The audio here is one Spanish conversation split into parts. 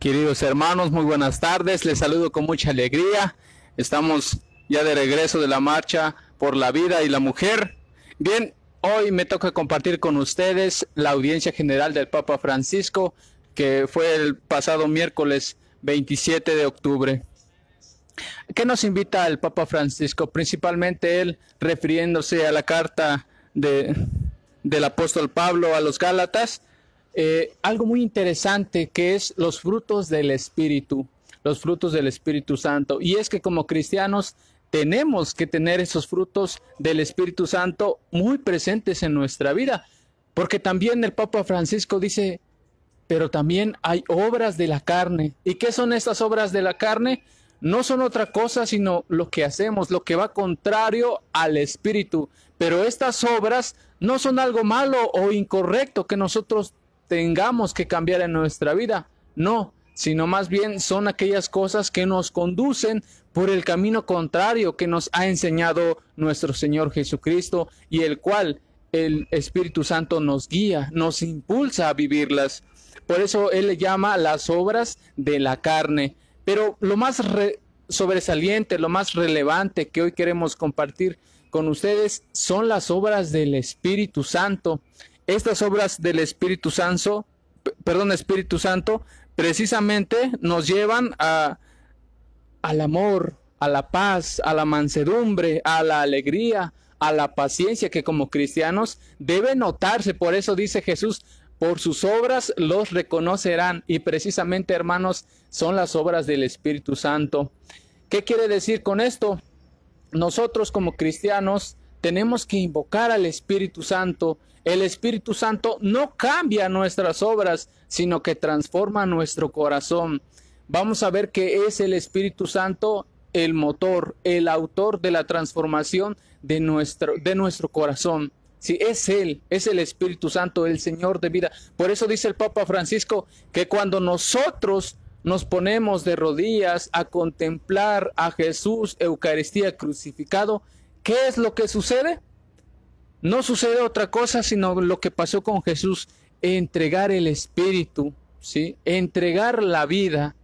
Queridos hermanos, muy buenas tardes. Les saludo con mucha alegría. Estamos ya de regreso de la marcha por la vida y la mujer. Bien, hoy me toca compartir con ustedes la audiencia general del Papa Francisco, que fue el pasado miércoles 27 de octubre. ¿Qué nos invita el Papa Francisco? Principalmente él refiriéndose a la carta de, del apóstol Pablo a los Gálatas, eh, algo muy interesante que es los frutos del Espíritu, los frutos del Espíritu Santo. Y es que como cristianos tenemos que tener esos frutos del Espíritu Santo muy presentes en nuestra vida, porque también el Papa Francisco dice, pero también hay obras de la carne. ¿Y qué son estas obras de la carne? No son otra cosa sino lo que hacemos, lo que va contrario al Espíritu. Pero estas obras no son algo malo o incorrecto que nosotros tengamos que cambiar en nuestra vida. No, sino más bien son aquellas cosas que nos conducen por el camino contrario que nos ha enseñado nuestro Señor Jesucristo y el cual el Espíritu Santo nos guía, nos impulsa a vivirlas. Por eso Él le llama las obras de la carne. Pero lo más sobresaliente, lo más relevante que hoy queremos compartir con ustedes son las obras del Espíritu Santo. Estas obras del Espíritu Santo, perdón, Espíritu Santo, precisamente nos llevan a, al amor, a la paz, a la mansedumbre, a la alegría, a la paciencia que como cristianos debe notarse. Por eso dice Jesús, por sus obras los reconocerán. Y precisamente, hermanos, son las obras del Espíritu Santo. ¿Qué quiere decir con esto? Nosotros como cristianos tenemos que invocar al Espíritu Santo el Espíritu Santo no cambia nuestras obras, sino que transforma nuestro corazón. Vamos a ver que es el Espíritu Santo el motor, el autor de la transformación de nuestro, de nuestro corazón. Si es Él, es el Espíritu Santo, el Señor de vida. Por eso dice el Papa Francisco que cuando nosotros nos ponemos de rodillas a contemplar a Jesús, Eucaristía crucificado, ¿qué es lo que sucede? No sucede otra cosa sino lo que pasó con Jesús, entregar el espíritu, ¿sí? Entregar la vida.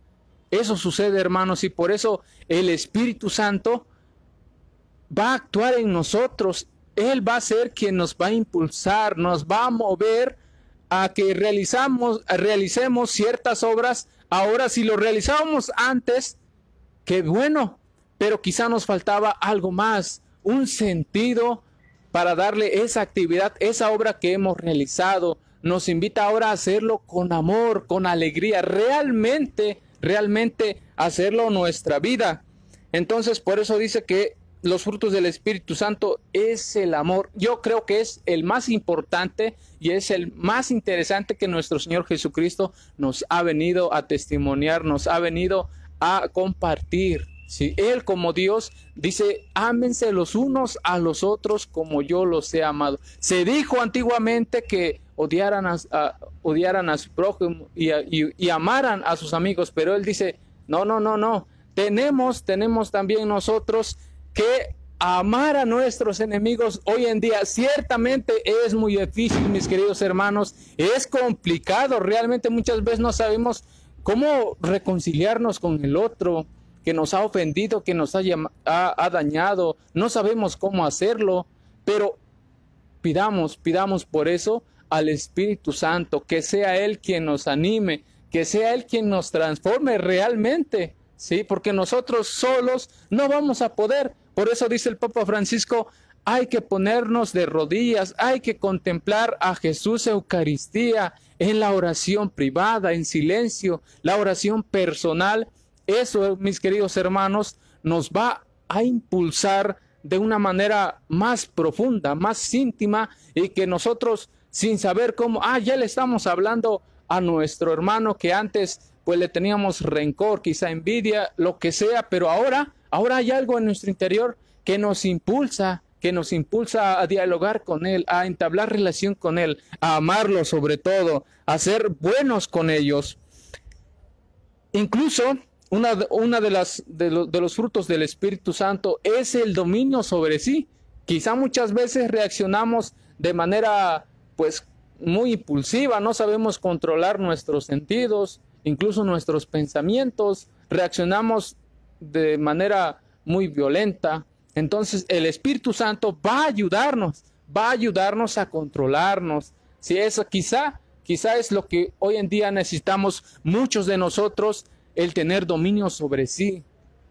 Eso sucede, hermanos, y por eso el Espíritu Santo va a actuar en nosotros. Él va a ser quien nos va a impulsar, nos va a mover a que realizamos, realicemos ciertas obras. Ahora, si lo realizábamos antes, qué bueno, pero quizá nos faltaba algo más, un sentido, para darle esa actividad, esa obra que hemos realizado. Nos invita ahora a hacerlo con amor, con alegría, realmente, realmente hacerlo nuestra vida. Entonces, por eso dice que los frutos del Espíritu Santo es el amor. Yo creo que es el más importante y es el más interesante que nuestro Señor Jesucristo nos ha venido a testimoniar, nos ha venido a compartir. Si Él como Dios dice, ámense los unos a los otros como yo los he amado. Se dijo antiguamente que odiaran a, odiaran a su prójimo y, y, amaran a sus amigos, pero Él dice, no, no, no, no. Tenemos, tenemos también nosotros que amar a nuestros enemigos hoy en día ciertamente es muy difícil, mis queridos hermanos. Es complicado, realmente muchas veces no sabemos cómo reconciliarnos con el otro que nos ha ofendido, que nos ha, ha, dañado, no sabemos cómo hacerlo, pero pidamos, pidamos por eso al Espíritu Santo, que sea Él quien nos anime, que sea Él quien nos transforme realmente, ¿sí? Porque nosotros solos no vamos a poder. Por eso dice el Papa Francisco, hay que ponernos de rodillas, hay que contemplar a Jesús Eucaristía en la oración privada, en silencio, la oración personal, eso, mis queridos hermanos, nos va a impulsar de una manera más profunda, más íntima y que nosotros sin saber cómo, ah, ya le estamos hablando a nuestro hermano que antes pues le teníamos rencor, quizá envidia, lo que sea, pero ahora, ahora hay algo en nuestro interior que nos impulsa, que nos impulsa a dialogar con Él, a entablar relación con Él, a amarlo sobre todo, a ser buenos con ellos. Incluso una, de, las, de, los frutos del Espíritu Santo es el dominio sobre sí. Quizá muchas veces reaccionamos de manera pues muy impulsiva, no sabemos controlar nuestros sentidos incluso nuestros pensamientos, reaccionamos de manera muy violenta. Entonces el Espíritu Santo va a ayudarnos, va a ayudarnos a controlarnos. Si eso quizá, quizá es lo que hoy en día necesitamos muchos de nosotros, el tener dominio sobre sí.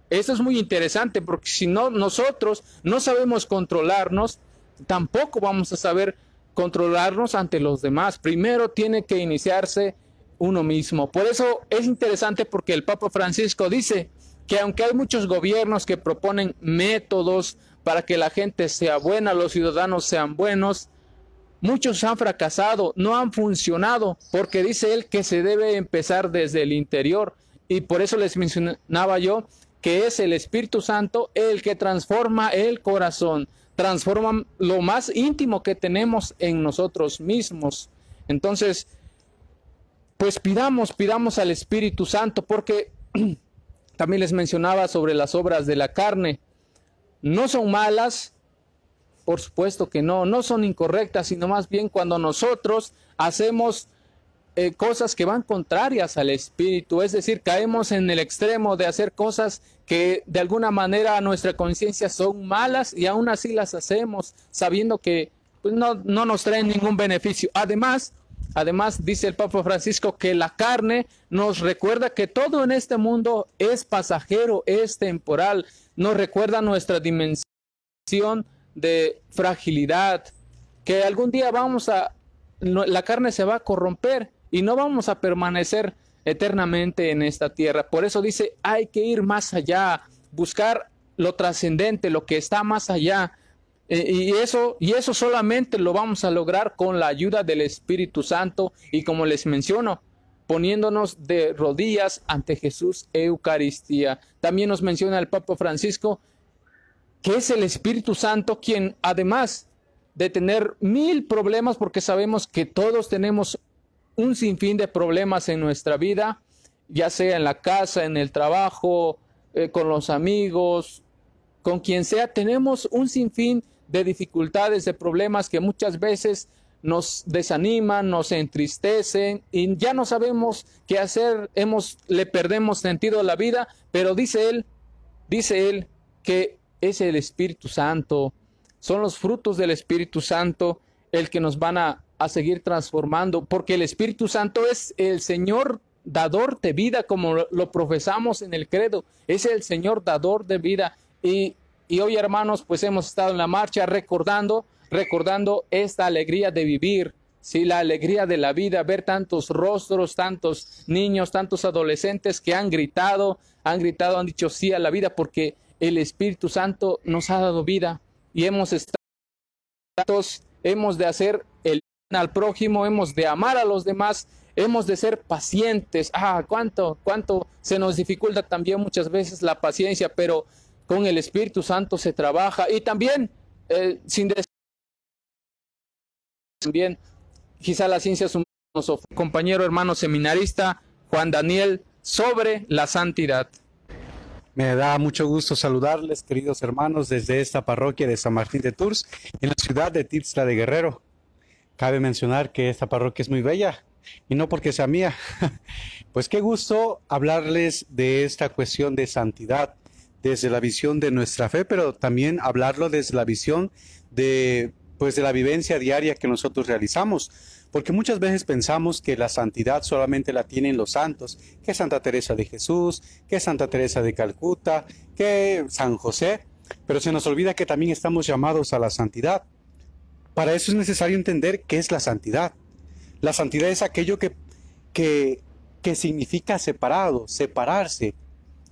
Eso es muy interesante porque si no nosotros no sabemos controlarnos, tampoco vamos a saber controlarnos ante los demás. Primero tiene que iniciarse uno mismo. Por eso es interesante porque el Papa Francisco dice que aunque hay muchos gobiernos que proponen métodos para que la gente sea buena, los ciudadanos sean buenos, muchos han fracasado, no han funcionado, porque dice él que se debe empezar desde el interior. Y por eso les mencionaba yo que es el Espíritu Santo el que transforma el corazón, transforma lo más íntimo que tenemos en nosotros mismos. Entonces, pues pidamos, pidamos al Espíritu Santo, porque también les mencionaba sobre las obras de la carne. No son malas, por supuesto que no, no son incorrectas, sino más bien cuando nosotros hacemos eh, cosas que van contrarias al espíritu, es decir, caemos en el extremo de hacer cosas que de alguna manera a nuestra conciencia son malas y aún así las hacemos sabiendo que pues, no, no nos traen ningún beneficio. Además, Además, dice el Papa Francisco que la carne nos recuerda que todo en este mundo es pasajero, es temporal, nos recuerda nuestra dimensión de fragilidad, que algún día vamos a, la carne se va a corromper y no vamos a permanecer eternamente en esta tierra. Por eso dice, hay que ir más allá, buscar lo trascendente, lo que está más allá. Eh, y eso y eso solamente lo vamos a lograr con la ayuda del Espíritu Santo y como les menciono, poniéndonos de rodillas ante Jesús Eucaristía. También nos menciona el Papa Francisco que es el Espíritu Santo quien además de tener mil problemas, porque sabemos que todos tenemos un sinfín de problemas en nuestra vida, ya sea en la casa, en el trabajo, eh, con los amigos, con quien sea, tenemos un sinfín de dificultades, de problemas que muchas veces nos desaniman, nos entristecen y ya no sabemos qué hacer, hemos, le perdemos sentido a la vida, pero dice él, dice él que es el Espíritu Santo, son los frutos del Espíritu Santo el que nos van a a seguir transformando, porque el Espíritu Santo es el Señor dador de vida, como lo profesamos en el credo, es el Señor dador de vida. Y, y hoy, hermanos, pues hemos estado en la marcha recordando, recordando esta alegría de vivir, sí, la alegría de la vida, ver tantos rostros, tantos niños, tantos adolescentes que han gritado, han gritado, han dicho sí a la vida, porque el Espíritu Santo nos ha dado vida y hemos estado, hemos de hacer el al prójimo, hemos de amar a los demás, hemos de ser pacientes. Ah, cuánto, cuánto se nos dificulta también muchas veces la paciencia, pero con el Espíritu Santo se trabaja y también eh, sin también quizá la ciencia es un compañero hermano seminarista Juan Daniel sobre la santidad. Me da mucho gusto saludarles, queridos hermanos, desde esta parroquia de San Martín de Tours, en la ciudad de Tixla de Guerrero. Cabe mencionar que esta parroquia es muy bella y no porque sea mía. Pues qué gusto hablarles de esta cuestión de santidad desde la visión de nuestra fe, pero también hablarlo desde la visión de pues de la vivencia diaria que nosotros realizamos, porque muchas veces pensamos que la santidad solamente la tienen los santos, que Santa Teresa de Jesús, que Santa Teresa de Calcuta, que San José, pero se nos olvida que también estamos llamados a la santidad. Para eso es necesario entender qué es la santidad. La santidad es aquello que, que, significa separado, separarse.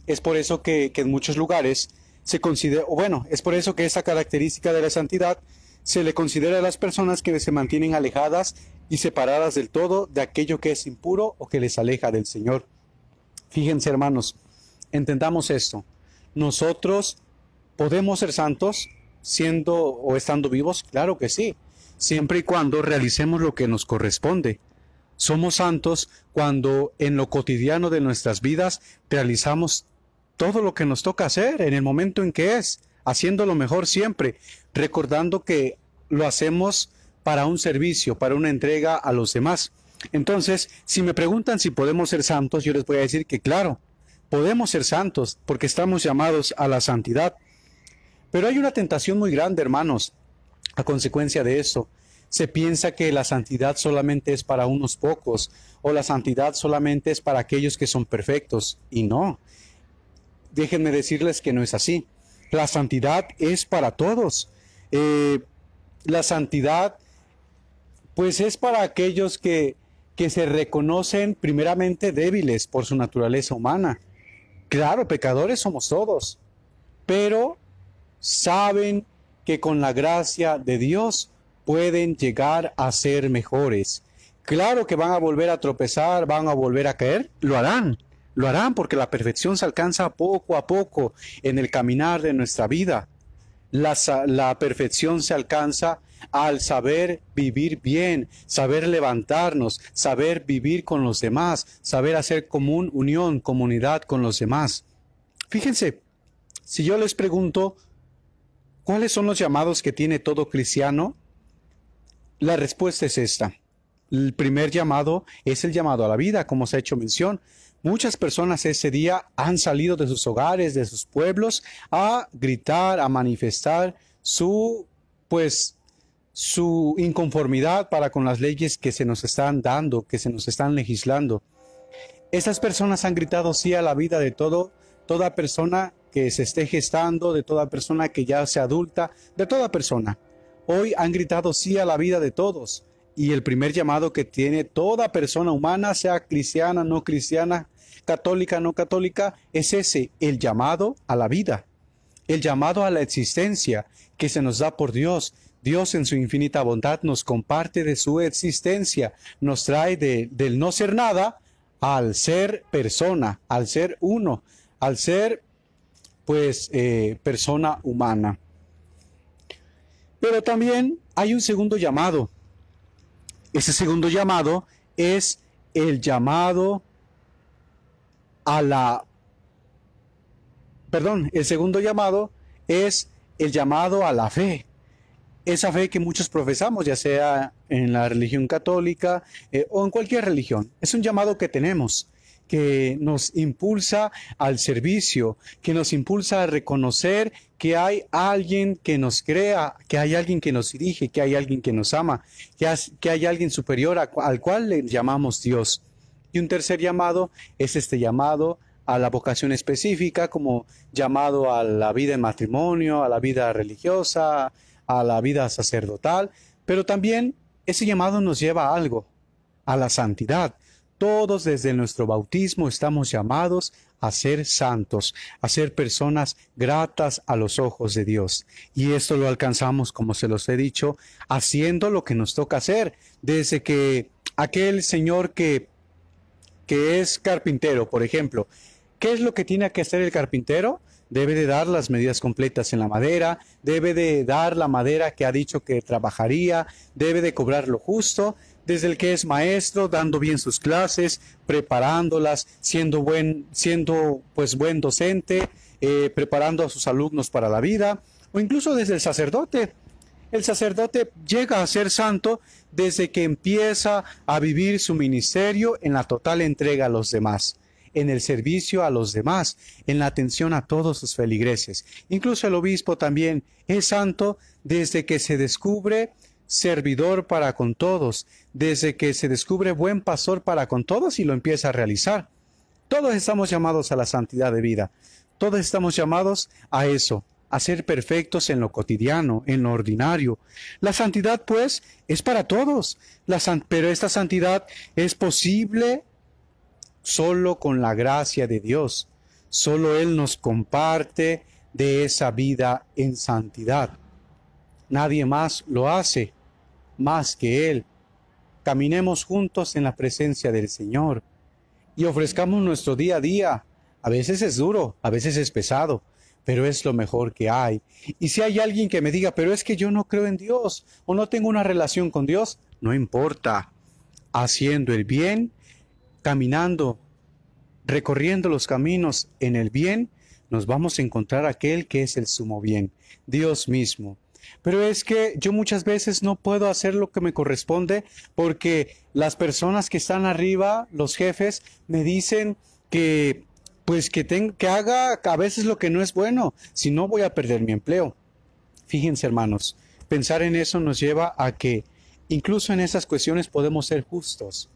Es por eso que, en muchos lugares se considera, bueno, es por eso que esa característica de la santidad se le considera a las personas que se mantienen alejadas y separadas del todo de aquello que es impuro o que les aleja del Señor. Fíjense hermanos, entendamos esto. Nosotros podemos ser santos siendo o estando vivos? Claro que sí, siempre y cuando realicemos lo que nos corresponde. Somos santos cuando en lo cotidiano de nuestras vidas realizamos todo lo que nos toca hacer en el momento en que es, haciendo lo mejor siempre, recordando que lo hacemos para un servicio, para una entrega a los demás. Entonces, si me preguntan si podemos ser santos, yo les voy a decir que claro, podemos ser santos porque estamos llamados a la santidad. Pero hay una tentación muy grande, hermanos, a consecuencia de eso. Se piensa que la santidad solamente es para unos pocos o la santidad solamente es para aquellos que son perfectos. Y no. Déjenme decirles que no es así. La santidad es para todos. Eh, la santidad, pues es para aquellos que, que se reconocen primeramente débiles por su naturaleza humana. Claro, pecadores somos todos, pero saben que con la gracia de Dios pueden llegar a ser mejores. Claro que van a volver a tropezar, van a volver a caer, lo harán, lo harán porque la perfección se alcanza poco a poco en el caminar de nuestra vida. La, la perfección se alcanza al saber vivir bien, saber levantarnos, saber vivir con los demás, saber hacer común unión, comunidad con los demás. Fíjense, si yo les pregunto, ¿cuáles son los llamados que tiene todo cristiano? La respuesta es esta. El primer llamado es el llamado a la vida, como se ha hecho mención. Muchas personas ese día han salido de sus hogares, de sus pueblos, a gritar, a manifestar su, pues, su inconformidad para con las leyes que se nos están dando, que se nos están legislando. Estas personas han gritado sí a la vida de todo, toda persona que se esté gestando, de toda persona que ya sea adulta, de toda persona. Hoy han gritado sí a la vida de todos. Y el primer llamado que tiene toda persona humana, sea cristiana, no cristiana, católica, no católica, es ese, el llamado a la vida, el llamado a la existencia que se nos da por Dios, Dios en su infinita bondad nos comparte de su existencia, nos trae de, del no ser nada al ser persona, al ser uno, al ser pues eh, persona humana. Pero también hay un segundo llamado. Ese segundo llamado es el llamado a la... Perdón, el segundo llamado es el llamado a la fe esa fe que muchos profesamos, ya sea en la religión católica eh, o en cualquier religión. Es un llamado que tenemos que nos impulsa al servicio, que nos impulsa a reconocer que hay alguien que nos crea, que hay alguien que nos dirige, que hay alguien que nos ama, que, hay alguien superior al cual le llamamos Dios. Y un tercer llamado es este llamado a la vocación específica, como llamado a la vida en matrimonio, a la vida religiosa, a la vida sacerdotal, pero también ese llamado nos lleva a algo, a la santidad. Todos desde nuestro bautismo estamos llamados a ser santos, a ser personas gratas a los ojos de Dios. Y esto lo alcanzamos, como se los he dicho, haciendo lo que nos toca hacer, desde que aquel señor que, que es carpintero, por ejemplo, ¿qué es lo que tiene que hacer el carpintero? debe de dar las medidas completas en la madera, debe de dar la madera que ha dicho que trabajaría, debe de cobrar lo justo, desde el que es maestro, dando bien sus clases, preparándolas, siendo buen, siendo pues buen docente, eh, preparando a sus alumnos para la vida, o incluso desde el sacerdote. El sacerdote llega a ser santo desde que empieza a vivir su ministerio en la total entrega a los demás en el servicio a los demás, en la atención a todos sus feligreses. Incluso el obispo también es santo desde que se descubre servidor para con todos, desde que se descubre buen pastor para con todos y lo empieza a realizar. Todos estamos llamados a la santidad de vida. Todos estamos llamados a eso, a ser perfectos en lo cotidiano, en lo ordinario. La santidad, pues, es para todos, la pero esta santidad es posible solo con la gracia de Dios. Solo Él nos comparte de esa vida en santidad. Nadie más lo hace más que Él. Caminemos juntos en la presencia del Señor y ofrezcamos nuestro día a día. A veces es duro, a veces es pesado, pero es lo mejor que hay. Y si hay alguien que me diga, pero es que yo no creo en Dios o no tengo una relación con Dios, no importa. Haciendo el bien caminando, recorriendo los caminos en el bien, nos vamos a encontrar aquel que es el sumo bien, Dios mismo. Pero es que yo muchas veces no puedo hacer lo que me corresponde porque las personas que están arriba, los jefes, me dicen que pues que, que haga a veces lo que no es bueno, si no voy a perder mi empleo. Fíjense hermanos, pensar en eso nos lleva a que incluso en esas cuestiones podemos ser justos.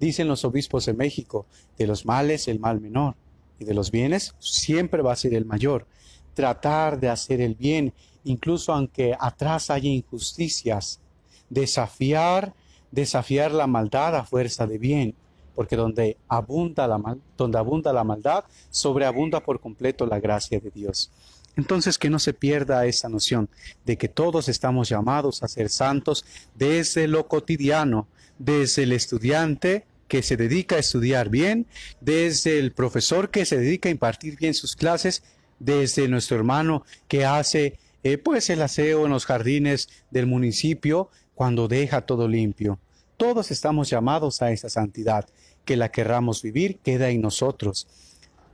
Dicen los obispos de México, de los males el mal menor y de los bienes siempre va a ser el mayor. Tratar de hacer el bien, incluso aunque atrás haya injusticias. Desafiar, desafiar la maldad a fuerza de bien, porque donde abunda la, donde abunda la maldad, sobreabunda por completo la gracia de Dios. Entonces que no se pierda esta noción de que todos estamos llamados a ser santos desde lo cotidiano, desde el estudiante que se dedica a estudiar bien, desde el profesor que se dedica a impartir bien sus clases, desde nuestro hermano que hace eh, pues el aseo en los jardines del municipio cuando deja todo limpio. Todos estamos llamados a esa santidad, que la querramos vivir queda en nosotros.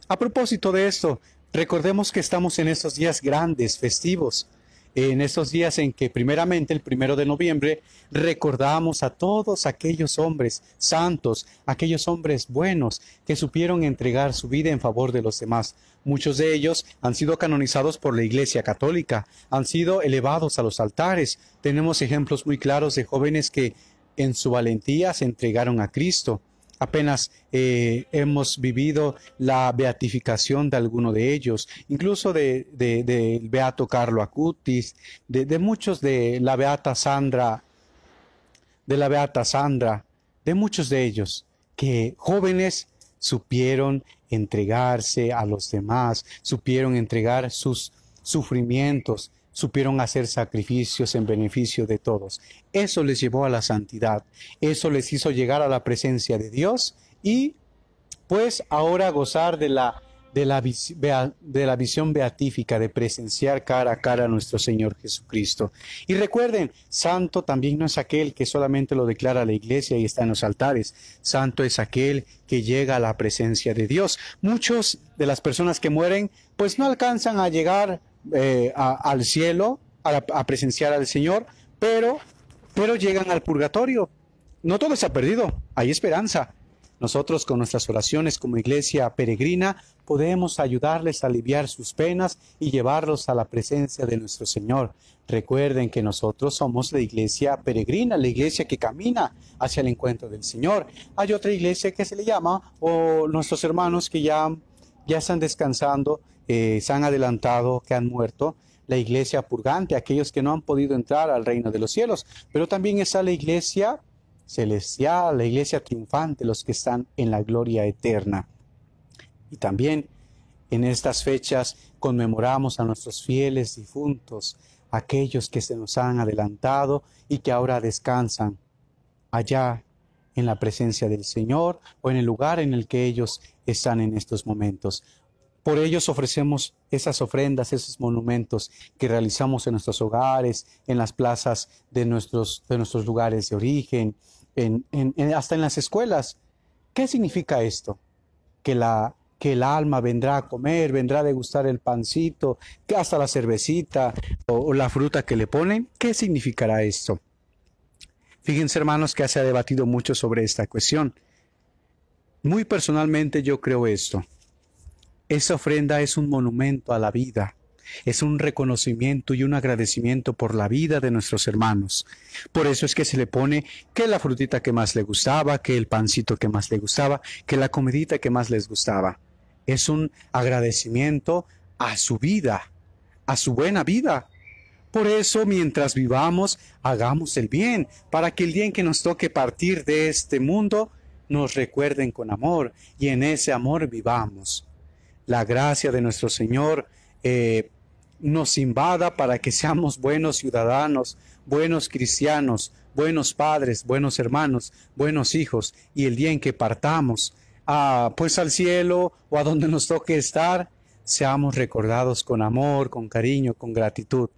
A propósito de esto, recordemos que estamos en estos días grandes, festivos, en estos días en que primeramente el primero de noviembre recordamos a todos aquellos hombres santos, aquellos hombres buenos que supieron entregar su vida en favor de los demás. Muchos de ellos han sido canonizados por la Iglesia Católica, han sido elevados a los altares. Tenemos ejemplos muy claros de jóvenes que en su valentía se entregaron a Cristo. Apenas eh, hemos vivido la beatificación de alguno de ellos, incluso del de, beato Carlo Acutis, de, muchos de la beata Sandra, de la beata Sandra, de muchos de ellos, que jóvenes supieron entregarse a los demás, supieron entregar sus sufrimientos, supieron hacer sacrificios en beneficio de todos. Eso les llevó a la santidad, eso les hizo llegar a la presencia de Dios y pues ahora gozar de la, de la, de la visión beatífica, de presenciar cara a cara a nuestro Señor Jesucristo. Y recuerden, santo también no es aquel que solamente lo declara la iglesia y está en los altares, santo es aquel que llega a la presencia de Dios. Muchos de las personas que mueren pues no alcanzan a llegar eh, al cielo, a, presenciar al Señor, pero, pero llegan al purgatorio. No todo ha perdido, hay esperanza. Nosotros con nuestras oraciones como iglesia peregrina podemos ayudarles a aliviar sus penas y llevarlos a la presencia de nuestro Señor. Recuerden que nosotros somos la iglesia peregrina, la iglesia que camina hacia el encuentro del Señor. Hay otra iglesia que se le llama, o nuestros hermanos que ya, ya están descansando, eh, se han adelantado, que han muerto, la iglesia purgante, aquellos que no han podido entrar al reino de los cielos, pero también está la iglesia celestial, la iglesia triunfante, los que están en la gloria eterna. Y también en estas fechas conmemoramos a nuestros fieles difuntos, aquellos que se nos han adelantado y que ahora descansan allá en la presencia del Señor o en el lugar en el que ellos están en estos momentos. Por ellos ofrecemos esas ofrendas, esos monumentos que realizamos en nuestros hogares, en las plazas de nuestros, de nuestros lugares de origen, en, hasta en las escuelas. ¿Qué significa esto? Que la, que el alma vendrá a comer, vendrá a degustar el pancito, que hasta la cervecita o, la fruta que le ponen. ¿Qué significará esto? Fíjense hermanos que se ha debatido mucho sobre esta cuestión. Muy personalmente yo creo esto. Esa ofrenda es un monumento a la vida, es un reconocimiento y un agradecimiento por la vida de nuestros hermanos. Por eso es que se le pone que la frutita que más le gustaba, que el pancito que más le gustaba, que la comidita que más les gustaba. Es un agradecimiento a su vida, a su buena vida. Por eso, mientras vivamos, hagamos el bien, para que el día en que nos toque partir de este mundo, nos recuerden con amor y en ese amor vivamos la gracia de nuestro Señor eh, nos invada para que seamos buenos ciudadanos, buenos cristianos, buenos padres, buenos hermanos, buenos hijos, y el día en que partamos, pues al cielo o a donde nos toque estar, seamos recordados con amor, con cariño, con gratitud,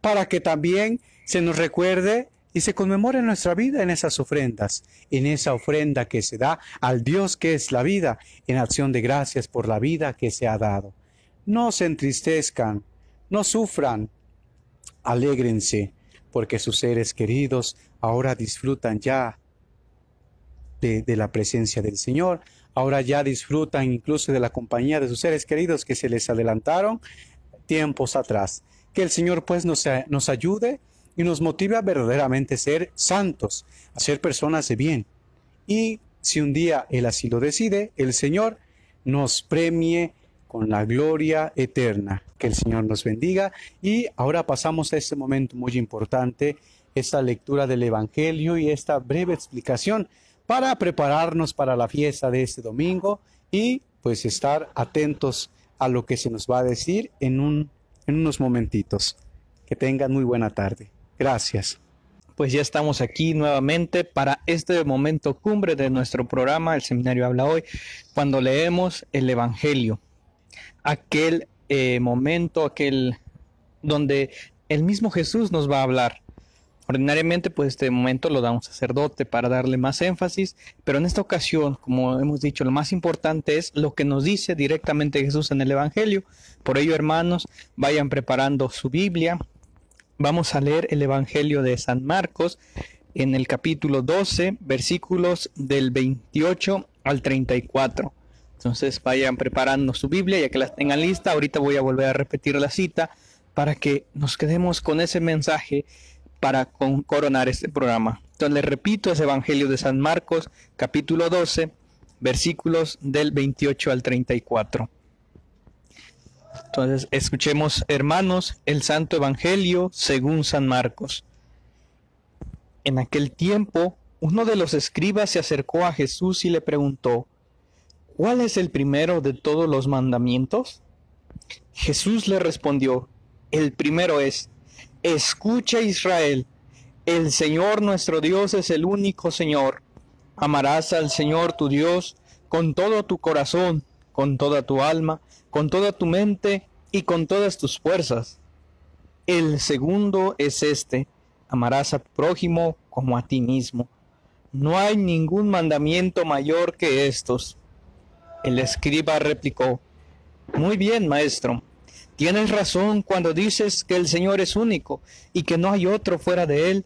para que también se nos recuerde y se conmemore nuestra vida en esas ofrendas, en esa ofrenda que se da al Dios que es la vida, en acción de gracias por la vida que se ha dado. No se entristezcan, no sufran, alégrense, porque sus seres queridos ahora disfrutan ya de, la presencia del Señor, ahora ya disfrutan incluso de la compañía de sus seres queridos que se les adelantaron tiempos atrás. Que el Señor pues nos, nos ayude y nos motive a verdaderamente ser santos, a ser personas de bien. Y si un día Él así lo decide, el Señor nos premie con la gloria eterna. Que el Señor nos bendiga. Y ahora pasamos a este momento muy importante, esta lectura del Evangelio y esta breve explicación para prepararnos para la fiesta de este domingo y pues estar atentos a lo que se nos va a decir en, un, en unos momentitos. Que tengan muy buena tarde. Gracias. Pues ya estamos aquí nuevamente para este momento cumbre de nuestro programa, el seminario habla hoy, cuando leemos el Evangelio. Aquel eh, momento, aquel donde el mismo Jesús nos va a hablar. Ordinariamente, pues este momento lo da un sacerdote para darle más énfasis, pero en esta ocasión, como hemos dicho, lo más importante es lo que nos dice directamente Jesús en el Evangelio. Por ello, hermanos, vayan preparando su Biblia, Vamos a leer el Evangelio de San Marcos en el capítulo 12, versículos del 28 al 34. Entonces vayan preparando su Biblia ya que las tengan lista. Ahorita voy a volver a repetir la cita para que nos quedemos con ese mensaje para coronar este programa. Entonces les repito, es Evangelio de San Marcos, capítulo 12, versículos del 28 al 34. Entonces, escuchemos, hermanos, el Santo Evangelio según San Marcos. En aquel tiempo, uno de los escribas se acercó a Jesús y le preguntó, ¿cuál es el primero de todos los mandamientos? Jesús le respondió, el primero es, escucha Israel, el Señor nuestro Dios es el único Señor. Amarás al Señor tu Dios con todo tu corazón, con toda tu alma, con toda tu mente y con todas tus fuerzas. El segundo es este, amarás a tu prójimo como a ti mismo. No hay ningún mandamiento mayor que estos. El escriba replicó, Muy bien, maestro, tienes razón cuando dices que el Señor es único y que no hay otro fuera de Él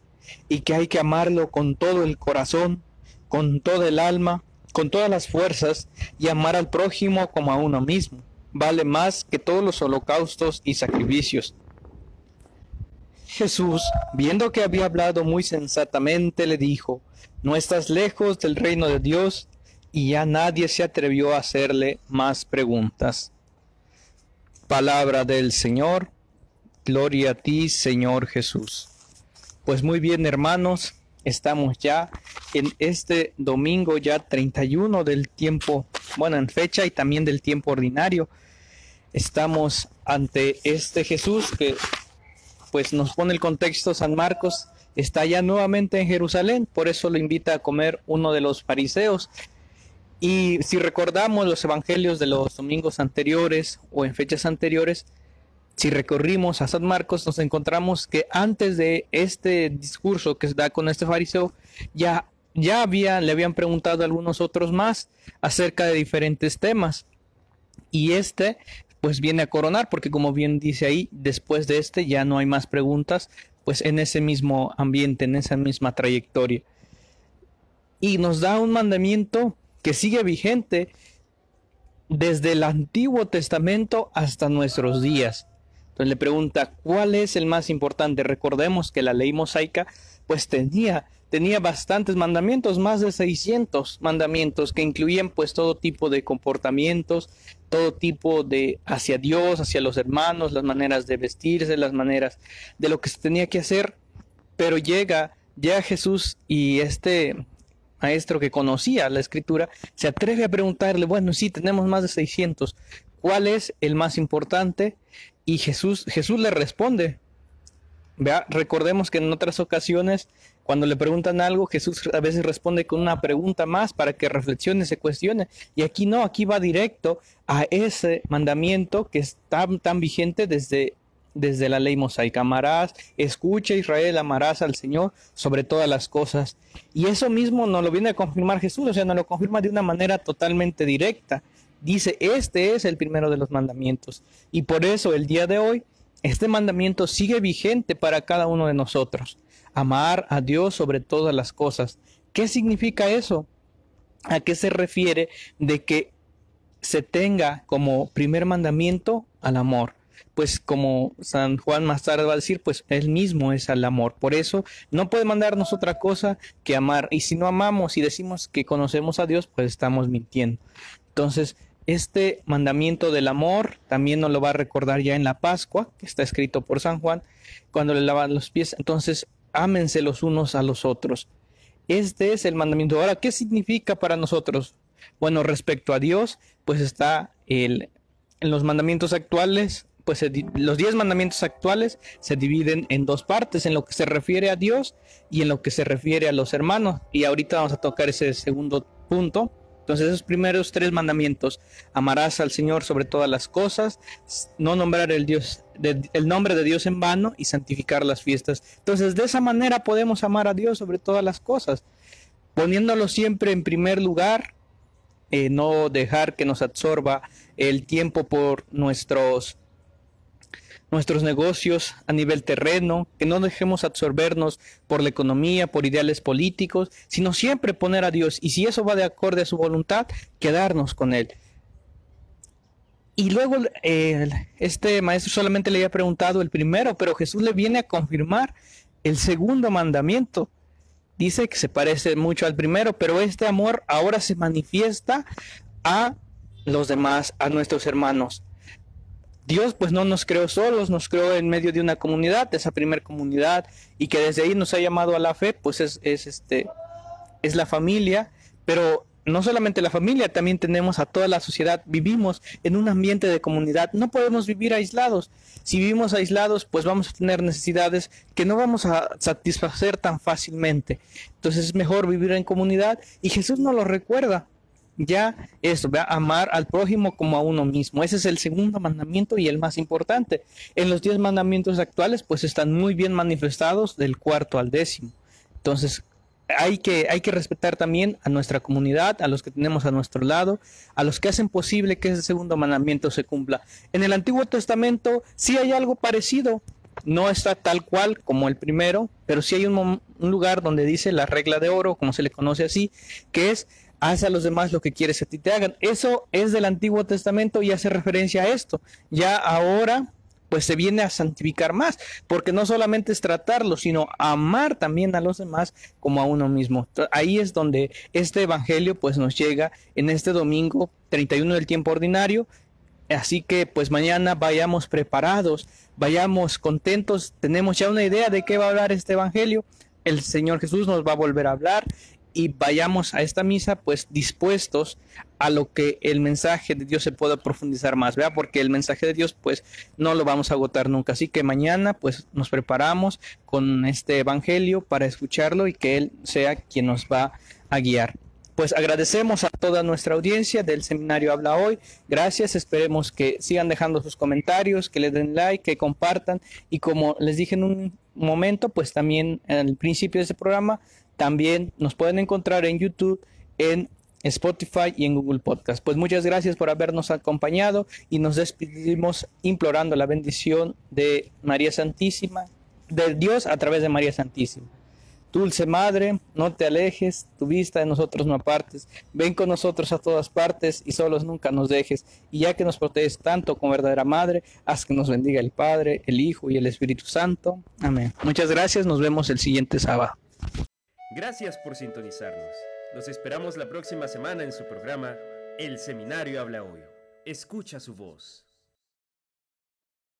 y que hay que amarlo con todo el corazón, con toda el alma, con todas las fuerzas y amar al prójimo como a uno mismo vale más que todos los holocaustos y sacrificios. Jesús, viendo que había hablado muy sensatamente, le dijo, no estás lejos del reino de Dios, y ya nadie se atrevió a hacerle más preguntas. Palabra del Señor, gloria a ti, Señor Jesús. Pues muy bien, hermanos, estamos ya en este domingo ya 31 del tiempo, bueno, en fecha y también del tiempo ordinario estamos ante este Jesús que pues nos pone el contexto San Marcos está ya nuevamente en Jerusalén, por eso lo invita a comer uno de los fariseos. Y si recordamos los evangelios de los domingos anteriores o en fechas anteriores, si recorrimos a San Marcos, nos encontramos que antes de este discurso que se da con este fariseo, ya, ya había, le habían preguntado algunos otros más acerca de diferentes temas. Y este pues viene a coronar, porque como bien dice ahí, después de este ya no hay más preguntas, pues en ese mismo ambiente, en esa misma trayectoria. Y nos da un mandamiento que sigue vigente desde el Antiguo Testamento hasta nuestros días. Entonces le pregunta, ¿cuál es el más importante? Recordemos que la ley mosaica pues tenía tenía bastantes mandamientos, más de 600 mandamientos que incluían pues todo tipo de comportamientos, todo tipo de hacia Dios, hacia los hermanos, las maneras de vestirse, las maneras de lo que se tenía que hacer, pero llega ya Jesús y este maestro que conocía la escritura se atreve a preguntarle, bueno, sí, tenemos más de 600, ¿cuál es el más importante? Y Jesús Jesús le responde, Vea, recordemos que en otras ocasiones, cuando le preguntan algo, Jesús a veces responde con una pregunta más para que reflexione, se cuestione. Y aquí no, aquí va directo a ese mandamiento que está tan vigente desde, desde la ley mosaica. Amarás, escucha Israel, amarás al Señor sobre todas las cosas. Y eso mismo nos lo viene a confirmar Jesús, o sea, nos lo confirma de una manera totalmente directa. Dice, este es el primero de los mandamientos. Y por eso el día de hoy este mandamiento sigue vigente para cada uno de nosotros. Amar a Dios sobre todas las cosas. ¿Qué significa eso? ¿A qué se refiere de que se tenga como primer mandamiento al amor? Pues como San Juan más tarde va a decir, pues él mismo es al amor. Por eso no puede mandarnos otra cosa que amar. Y si no amamos y decimos que conocemos a Dios, pues estamos mintiendo. Entonces, este mandamiento del amor también nos lo va a recordar ya en la Pascua, que está escrito por San Juan, cuando le lavan los pies. Entonces, ámense los unos a los otros. Este es el mandamiento. Ahora, ¿qué significa para nosotros? Bueno, respecto a Dios, pues está el, en los mandamientos actuales, pues los diez mandamientos actuales se dividen en dos partes, en lo que se refiere a Dios y en lo que se refiere a los hermanos. Y ahorita vamos a tocar ese segundo punto. Entonces esos primeros tres mandamientos, amarás al Señor sobre todas las cosas, no nombrar el Dios, el nombre de Dios en vano y santificar las fiestas. Entonces de esa manera podemos amar a Dios sobre todas las cosas, poniéndolo siempre en primer lugar, eh, no dejar que nos absorba el tiempo por nuestros nuestros negocios a nivel terreno, que no dejemos absorbernos por la economía, por ideales políticos, sino siempre poner a Dios y si eso va de acorde a su voluntad, quedarnos con Él. Y luego este maestro solamente le había preguntado el primero, pero Jesús le viene a confirmar el segundo mandamiento. Dice que se parece mucho al primero, pero este amor ahora se manifiesta a los demás, a nuestros hermanos. Dios pues no nos creó solos, nos creó en medio de una comunidad, de esa primera comunidad, y que desde ahí nos ha llamado a la fe, pues es, este, es la familia, pero no solamente la familia, también tenemos a toda la sociedad, vivimos en un ambiente de comunidad, no podemos vivir aislados. Si vivimos aislados, pues vamos a tener necesidades que no vamos a satisfacer tan fácilmente. Entonces es mejor vivir en comunidad y Jesús nos lo recuerda ya esto, amar al prójimo como a uno mismo. Ese es el segundo mandamiento y el más importante. En los diez mandamientos actuales, pues están muy bien manifestados del cuarto al décimo. Entonces, hay que, hay que respetar también a nuestra comunidad, a los que tenemos a nuestro lado, a los que hacen posible que ese segundo mandamiento se cumpla. En el Antiguo Testamento sí hay algo parecido. No está tal cual como el primero, pero sí hay un, un lugar donde dice la regla de oro, como se le conoce así, que es haz a los demás lo que quieres que a ti te hagan. Eso es del Antiguo Testamento y hace referencia a esto. Ya ahora pues se viene a santificar más, porque no solamente es tratarlo, sino amar también a los demás como a uno mismo. Ahí es donde este evangelio pues nos llega en este domingo 31 del tiempo ordinario. Así que pues mañana vayamos preparados, vayamos contentos, tenemos ya una idea de qué va a hablar este evangelio. El Señor Jesús nos va a volver a hablar y vayamos a esta misa pues dispuestos a lo que el mensaje de Dios se pueda profundizar más, ¿verdad? Porque el mensaje de Dios pues no lo vamos a agotar nunca. Así que mañana pues nos preparamos con este evangelio para escucharlo y que Él sea quien nos va a guiar. Pues agradecemos a toda nuestra audiencia del seminario Habla Hoy. Gracias, esperemos que sigan dejando sus comentarios, que le den like, que compartan y como les dije en un momento, pues también el principio de este programa también nos pueden encontrar en YouTube, en Spotify y en Google Podcast. Pues muchas gracias por habernos acompañado y nos despedimos implorando la bendición de María Santísima, de Dios a través de María Santísima. Dulce Madre, no te alejes, tu vista de nosotros no apartes, ven con nosotros a todas partes y solos nunca nos dejes. Y ya que nos proteges tanto como verdadera Madre, haz que nos bendiga el Padre, el Hijo y el Espíritu Santo. Amén. Muchas gracias, nos vemos el siguiente sábado. Gracias por sintonizarnos. Los esperamos la próxima semana en su programa El Seminario Habla Hoy. Escucha su voz.